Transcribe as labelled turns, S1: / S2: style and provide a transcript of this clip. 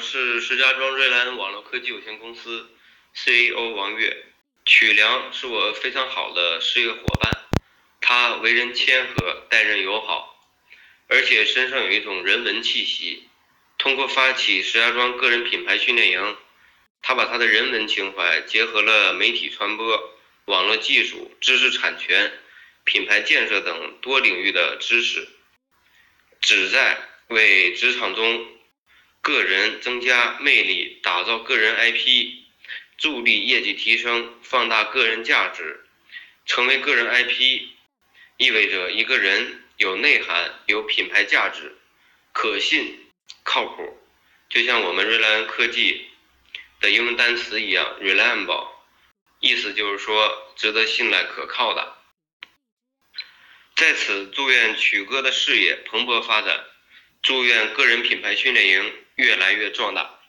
S1: 是石家庄瑞兰网络科技有限公司 CEO 王悦，曲良是我非常好的事业伙伴，他为人谦和，待人友好，而且身上有一种人文气息。通过发起石家庄个人品牌训练营，他把他的人文情怀结合了媒体传播、网络技术、知识产权、品牌建设等多领域的知识，旨在为职场中。个人增加魅力，打造个人 IP，助力业绩提升，放大个人价值。成为个人 IP，意味着一个人有内涵、有品牌价值、可信、靠谱。就像我们瑞兰科技的英文单词一样，reliable，意思就是说值得信赖、可靠的。在此，祝愿曲哥的事业蓬勃发展。祝愿个人品牌训练营越来越壮大。